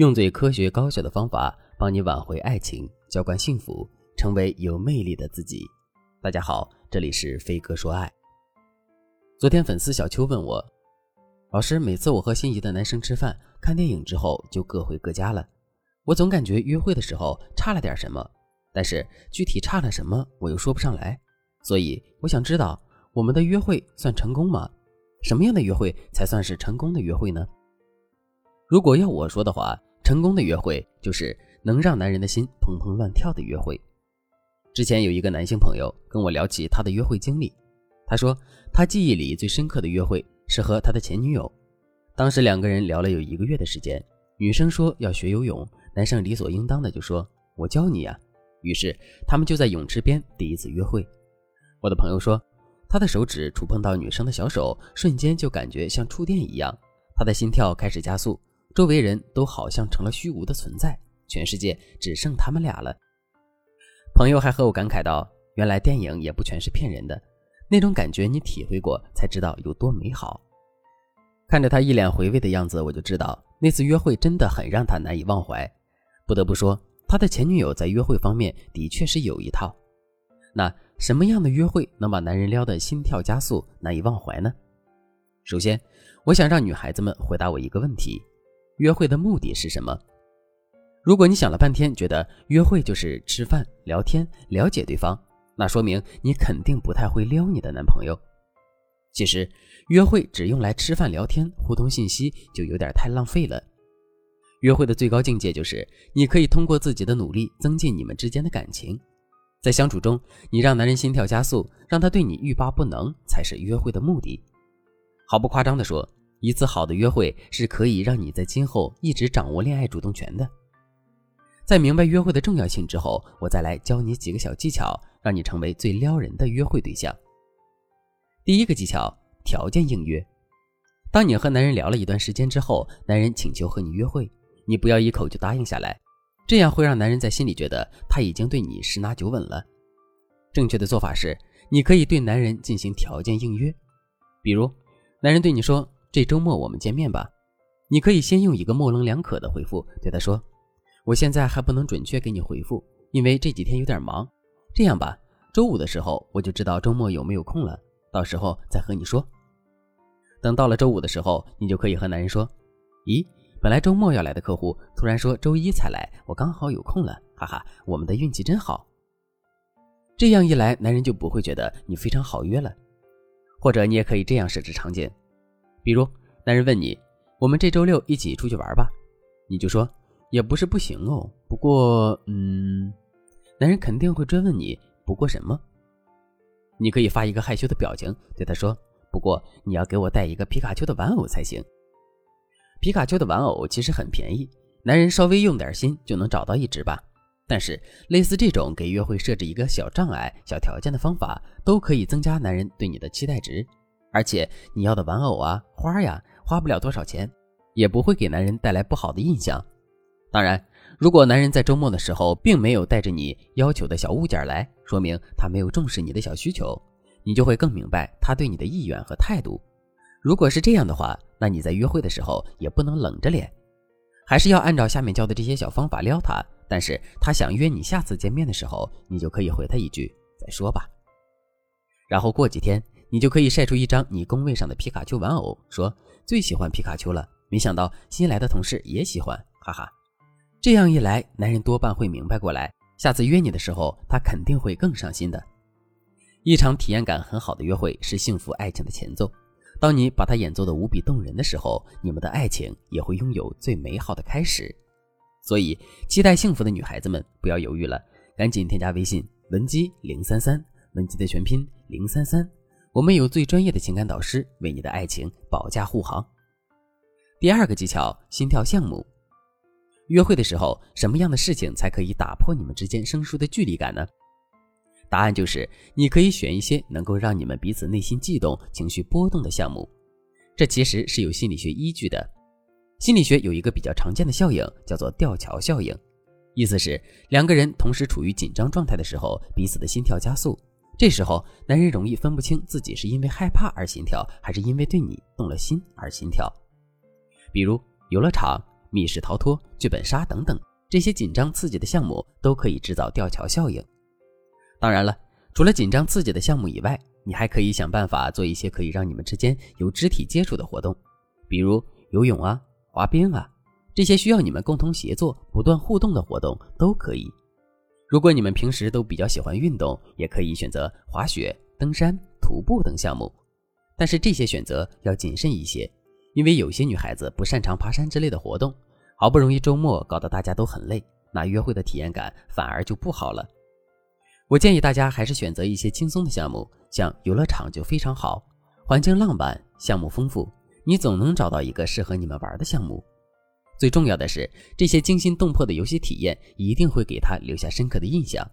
用最科学高效的方法帮你挽回爱情，浇灌幸福，成为有魅力的自己。大家好，这里是飞哥说爱。昨天粉丝小邱问我，老师，每次我和心仪的男生吃饭、看电影之后就各回各家了，我总感觉约会的时候差了点什么，但是具体差了什么我又说不上来，所以我想知道，我们的约会算成功吗？什么样的约会才算是成功的约会呢？如果要我说的话，成功的约会就是能让男人的心砰砰乱跳的约会。之前有一个男性朋友跟我聊起他的约会经历，他说他记忆里最深刻的约会是和他的前女友。当时两个人聊了有一个月的时间，女生说要学游泳，男生理所应当的就说：“我教你呀。”于是他们就在泳池边第一次约会。我的朋友说，他的手指触碰到女生的小手，瞬间就感觉像触电一样，他的心跳开始加速。周围人都好像成了虚无的存在，全世界只剩他们俩了。朋友还和我感慨道：“原来电影也不全是骗人的，那种感觉你体会过才知道有多美好。”看着他一脸回味的样子，我就知道那次约会真的很让他难以忘怀。不得不说，他的前女友在约会方面的确是有一套。那什么样的约会能把男人撩得心跳加速、难以忘怀呢？首先，我想让女孩子们回答我一个问题。约会的目的是什么？如果你想了半天，觉得约会就是吃饭、聊天、了解对方，那说明你肯定不太会撩你的男朋友。其实，约会只用来吃饭、聊天、互通信息，就有点太浪费了。约会的最高境界就是，你可以通过自己的努力增进你们之间的感情。在相处中，你让男人心跳加速，让他对你欲罢不能，才是约会的目的。毫不夸张地说。一次好的约会是可以让你在今后一直掌握恋爱主动权的。在明白约会的重要性之后，我再来教你几个小技巧，让你成为最撩人的约会对象。第一个技巧：条件应约。当你和男人聊了一段时间之后，男人请求和你约会，你不要一口就答应下来，这样会让男人在心里觉得他已经对你十拿九稳了。正确的做法是，你可以对男人进行条件应约，比如，男人对你说。这周末我们见面吧，你可以先用一个模棱两可的回复对他说：“我现在还不能准确给你回复，因为这几天有点忙。这样吧，周五的时候我就知道周末有没有空了，到时候再和你说。等到了周五的时候，你就可以和男人说：‘咦，本来周末要来的客户突然说周一才来，我刚好有空了，哈哈，我们的运气真好。’这样一来，男人就不会觉得你非常好约了。或者你也可以这样设置场景。”比如，男人问你：“我们这周六一起出去玩吧？”你就说：“也不是不行哦，不过……嗯。”男人肯定会追问你：“不过什么？”你可以发一个害羞的表情，对他说：“不过你要给我带一个皮卡丘的玩偶才行。”皮卡丘的玩偶其实很便宜，男人稍微用点心就能找到一只吧。但是，类似这种给约会设置一个小障碍、小条件的方法，都可以增加男人对你的期待值。而且你要的玩偶啊、花呀，花不了多少钱，也不会给男人带来不好的印象。当然，如果男人在周末的时候并没有带着你要求的小物件来，说明他没有重视你的小需求，你就会更明白他对你的意愿和态度。如果是这样的话，那你在约会的时候也不能冷着脸，还是要按照下面教的这些小方法撩他。但是他想约你下次见面的时候，你就可以回他一句：“再说吧。”然后过几天。你就可以晒出一张你工位上的皮卡丘玩偶，说最喜欢皮卡丘了。没想到新来的同事也喜欢，哈哈。这样一来，男人多半会明白过来，下次约你的时候，他肯定会更上心的。一场体验感很好的约会是幸福爱情的前奏。当你把它演奏的无比动人的时候，你们的爱情也会拥有最美好的开始。所以，期待幸福的女孩子们不要犹豫了，赶紧添加微信文姬零三三，文姬的全拼零三三。我们有最专业的情感导师为你的爱情保驾护航。第二个技巧：心跳项目。约会的时候，什么样的事情才可以打破你们之间生疏的距离感呢？答案就是，你可以选一些能够让你们彼此内心悸动、情绪波动的项目。这其实是有心理学依据的。心理学有一个比较常见的效应，叫做吊桥效应，意思是两个人同时处于紧张状态的时候，彼此的心跳加速。这时候，男人容易分不清自己是因为害怕而心跳，还是因为对你动了心而心跳。比如游乐场、密室逃脱、剧本杀等等这些紧张刺激的项目，都可以制造吊桥效应。当然了，除了紧张刺激的项目以外，你还可以想办法做一些可以让你们之间有肢体接触的活动，比如游泳啊、滑冰啊，这些需要你们共同协作、不断互动的活动都可以。如果你们平时都比较喜欢运动，也可以选择滑雪、登山、徒步等项目。但是这些选择要谨慎一些，因为有些女孩子不擅长爬山之类的活动，好不容易周末搞得大家都很累，那约会的体验感反而就不好了。我建议大家还是选择一些轻松的项目，像游乐场就非常好，环境浪漫，项目丰富，你总能找到一个适合你们玩的项目。最重要的是，这些惊心动魄的游戏体验一定会给他留下深刻的印象。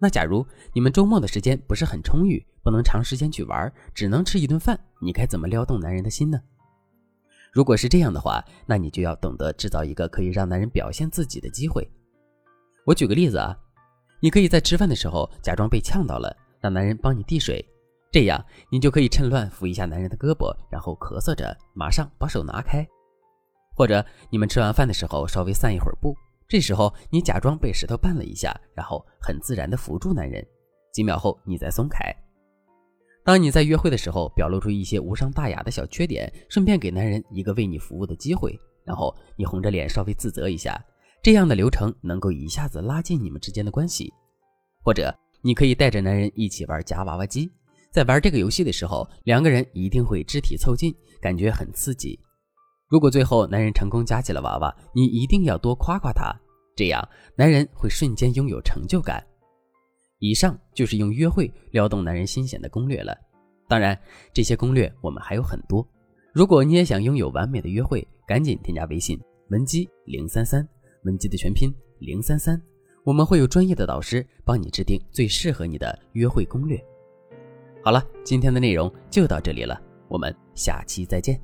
那假如你们周末的时间不是很充裕，不能长时间去玩，只能吃一顿饭，你该怎么撩动男人的心呢？如果是这样的话，那你就要懂得制造一个可以让男人表现自己的机会。我举个例子啊，你可以在吃饭的时候假装被呛到了，让男人帮你递水，这样你就可以趁乱扶一下男人的胳膊，然后咳嗽着马上把手拿开。或者你们吃完饭的时候稍微散一会儿步。这时候，你假装被石头绊了一下，然后很自然地扶住男人。几秒后，你再松开。当你在约会的时候，表露出一些无伤大雅的小缺点，顺便给男人一个为你服务的机会，然后你红着脸稍微自责一下，这样的流程能够一下子拉近你们之间的关系。或者，你可以带着男人一起玩夹娃娃机，在玩这个游戏的时候，两个人一定会肢体凑近，感觉很刺激。如果最后男人成功夹起了娃娃，你一定要多夸夸他，这样男人会瞬间拥有成就感。以上就是用约会撩动男人心弦的攻略了。当然，这些攻略我们还有很多。如果你也想拥有完美的约会，赶紧添加微信文姬零三三，文姬的全拼零三三，我们会有专业的导师帮你制定最适合你的约会攻略。好了，今天的内容就到这里了，我们下期再见。